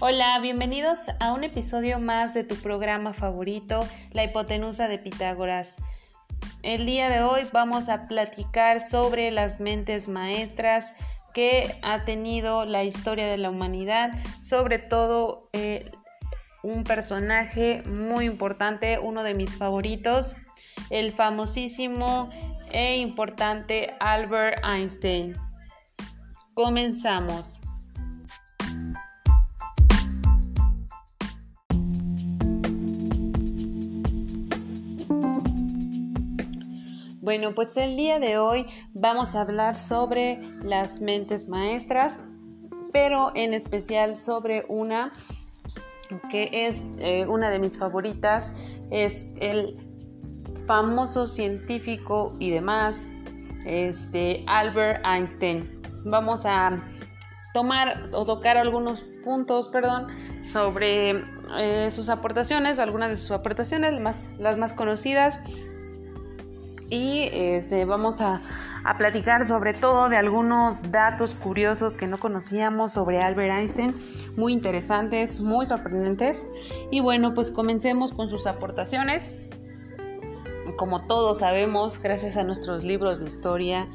Hola, bienvenidos a un episodio más de tu programa favorito, La hipotenusa de Pitágoras. El día de hoy vamos a platicar sobre las mentes maestras que ha tenido la historia de la humanidad, sobre todo eh, un personaje muy importante, uno de mis favoritos, el famosísimo e importante Albert Einstein. Comenzamos. Bueno, pues el día de hoy vamos a hablar sobre las mentes maestras, pero en especial sobre una que es eh, una de mis favoritas, es el famoso científico y demás, este Albert Einstein. Vamos a tomar o tocar algunos puntos, perdón, sobre eh, sus aportaciones, algunas de sus aportaciones, más, las más conocidas y este, vamos a, platicar sobre todo de algunos datos curiosos que no conocíamos sobre Albert Einstein, muy interesantes, muy sorprendentes. Y bueno, pues comencemos con sus aportaciones. Como todos sabemos, gracias a nuestros libros de historia,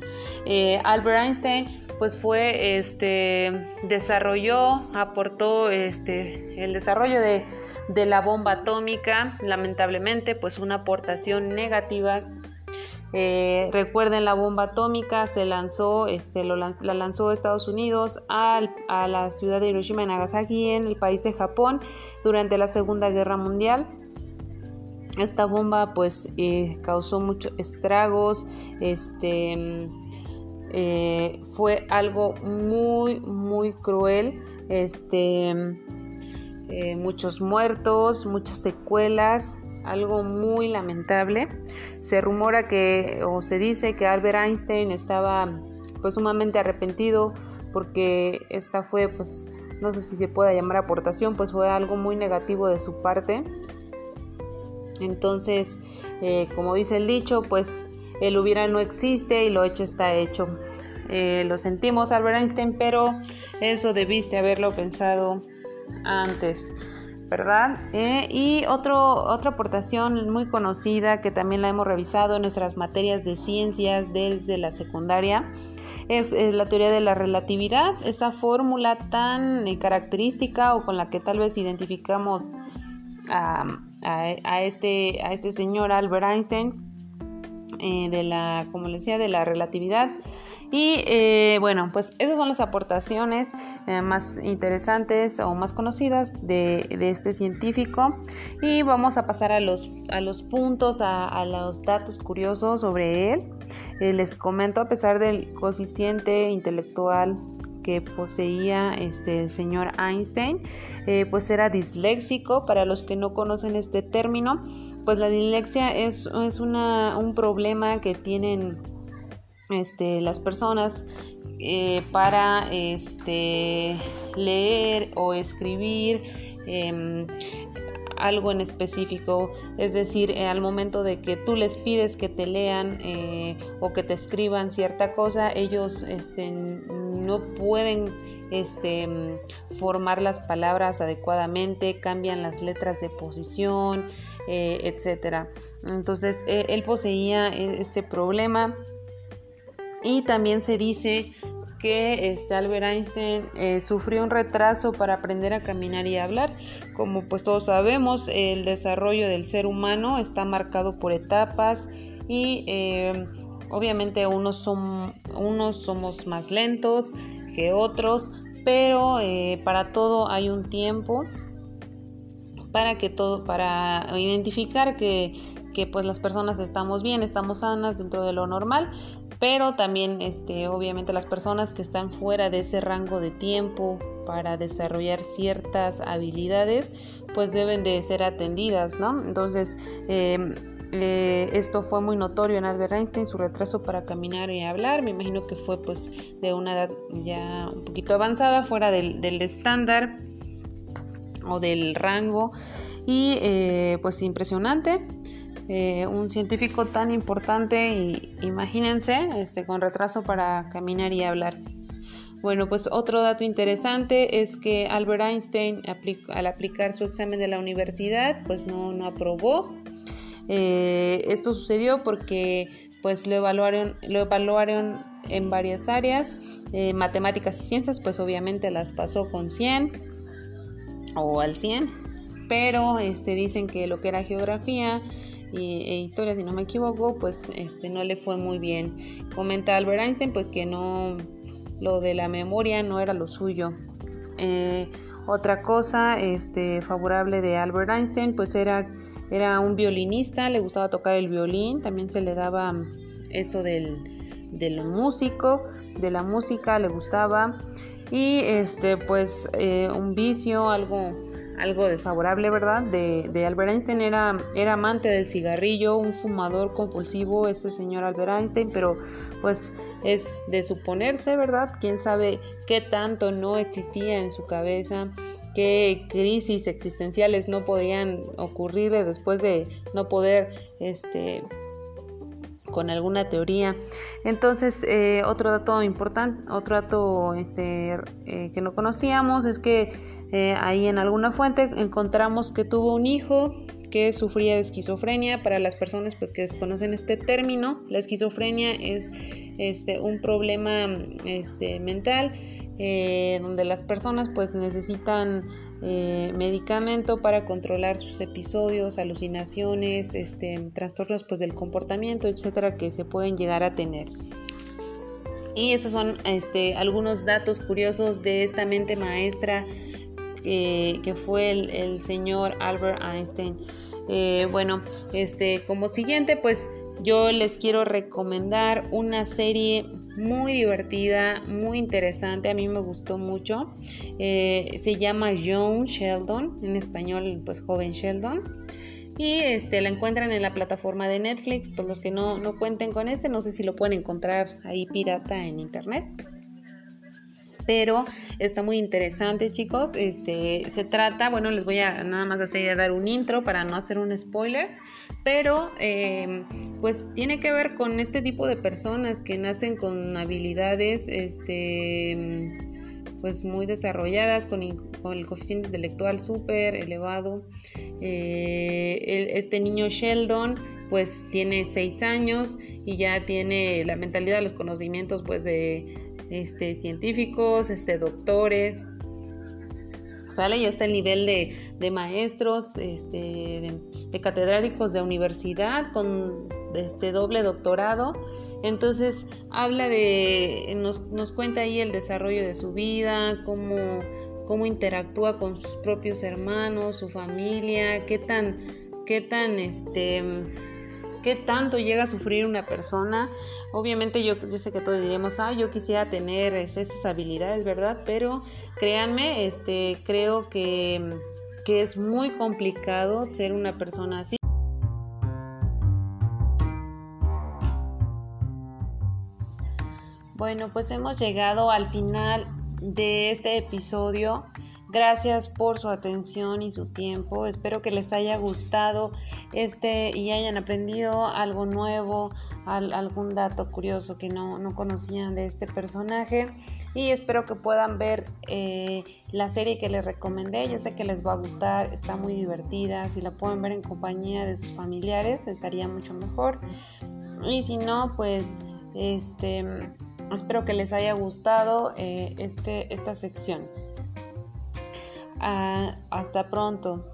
eh, Albert Einstein pues fue, este, desarrolló, aportó este, el desarrollo de, de la bomba atómica, lamentablemente pues una aportación negativa eh, recuerden la bomba atómica se lanzó, este, la lanzó Estados Unidos a la ciudad de Hiroshima y Nagasaki en el país de Japón durante la Segunda Guerra Mundial. Esta bomba pues eh, causó muchos estragos, este, eh, fue algo muy muy cruel, este, muchos muertos, muchas secuelas, algo muy lamentable. Se rumora que, o se dice que Albert Einstein estaba pues sumamente arrepentido porque esta fue pues no sé si se pueda llamar aportación, pues fue algo muy negativo de su parte. Entonces, eh, como dice el dicho, pues el hubiera no existe y lo hecho está hecho. Eh, lo sentimos, Albert Einstein, pero eso debiste haberlo pensado antes. ¿verdad? Eh, y otro, otra aportación muy conocida que también la hemos revisado en nuestras materias de ciencias desde la secundaria es, la teoría de la relatividad, esa fórmula tan eh, característica o con la que tal vez identificamos a, este, a este señor Albert Einstein eh, de la, como les de la relatividad. Y eh, bueno, pues esas son las aportaciones eh, más interesantes o más conocidas de, este científico. Y vamos a pasar a los, a los puntos, a, los datos curiosos sobre él. Les comento, a pesar del coeficiente intelectual que poseía este, el señor Einstein, pues era disléxico. Para los que no conocen este término, pues la dislexia es, es una, un problema que tienen este, las personas eh, para este, leer o escribir em, algo en específico, es decir, eh, al momento de que tú les pides que te lean eh, o que te escriban cierta cosa, ellos este, no pueden este, formar las palabras adecuadamente, cambian las letras de posición, etcétera. Entonces, él poseía este problema y también se dice que este Albert Einstein eh, sufrió un retraso para aprender a caminar y hablar. Como pues todos sabemos, el desarrollo del ser humano está marcado por etapas y eh, obviamente unos, son, unos somos más lentos que otros, pero eh, para todo hay un tiempo para que todo, para identificar que, que pues las personas estamos bien, estamos sanas dentro de lo normal pero también este, obviamente las personas que están fuera de ese rango de tiempo para desarrollar ciertas habilidades pues deben de ser atendidas, ¿no? Entonces em, eh, esto fue muy notorio en Albert Einstein, su retraso para caminar y hablar, me imagino que fue pues de una edad ya un poquito avanzada, fuera del, estándar o del rango y eh, pues impresionante. Eh, un científico tan importante y imagínense, este, con retraso para caminar y hablar. Bueno, pues otro dato interesante es que Albert Einstein al aplicar su examen de la universidad, pues no, no aprobó. Eh, esto sucedió porque pues lo evaluaron, lo evaluaron en varias áreas, matemáticas y ciencias, pues obviamente las pasó con 100 o al 100, pero este, dicen que lo que era geografía e historia, si no me equivoco, pues este, no le fue muy bien. Comenta Albert Einstein, pues que no, lo de la memoria no era lo suyo. Eh, otra cosa este, favorable de Albert Einstein, pues era, era un violinista, le gustaba tocar el violín, también se le daba eso del, del músico, de la música, le gustaba. Y este, pues eh, un vicio, algo algo desfavorable, ¿verdad? De, de, Albert Einstein era, era amante del cigarrillo, un fumador compulsivo, este señor Albert Einstein, pero pues es de suponerse, ¿verdad? Quién sabe qué tanto no existía en su cabeza, qué crisis existenciales no podrían ocurrirle después de no poder, este con alguna teoría. Entonces, eh, otro dato importante, otro dato este, eh, que no conocíamos es que eh, ahí en alguna fuente encontramos que tuvo un hijo que sufría de esquizofrenia. Para las personas pues, que desconocen este término, la esquizofrenia es este, un problema este, mental donde las personas pues, necesitan eh, medicamento para controlar sus episodios, alucinaciones, este, trastornos pues, del comportamiento, etcétera, que se pueden llegar a tener. Y estos son este, algunos datos curiosos de esta mente maestra que fue el, señor Albert Einstein. Eh, bueno, este, como siguiente, pues yo les quiero recomendar una serie muy divertida, muy interesante, a mí me gustó mucho. Eh, se llama Young Sheldon, en español, pues joven Sheldon. Y este, la encuentran en la plataforma de Netflix. Por los que no, no cuenten con este, no sé si lo pueden encontrar ahí pirata en internet pero está muy interesante chicos. Este, se trata, bueno, les voy a nada más hacer dar un intro para no hacer un spoiler, pero em, pues tiene que ver con este tipo de personas que nacen con habilidades, este, pues muy desarrolladas, con, el coeficiente intelectual súper elevado. Eh, este niño Sheldon pues tiene seis años y ya tiene la mentalidad, los conocimientos pues de este, científicos, este, doctores, ¿sale? Ya está el nivel de, maestros, este, de, catedráticos de universidad con este doble doctorado. Entonces habla de, nos, nos cuenta ahí el desarrollo de su vida, cómo, cómo interactúa con sus propios hermanos, su familia, qué tan, qué tan, este, qué tanto llega a sufrir una persona. Obviamente yo, sé que todos diremos, ah, yo quisiera tener esas habilidades, ¿verdad? Pero créanme, este, creo que, que es muy complicado ser una persona así. Bueno, pues hemos llegado al final de este episodio. Gracias por su atención y su tiempo. Espero que les haya gustado este y hayan aprendido algo nuevo, algún dato curioso que no, conocían de este personaje. Y espero que puedan ver eh, la serie que les recomendé. Yo sé que les va a gustar, está muy divertida. Si la pueden ver en compañía de sus familiares, estaría mucho mejor. Y si no, pues este espero que les haya gustado eh, este, esta sección. Ah, hasta pronto.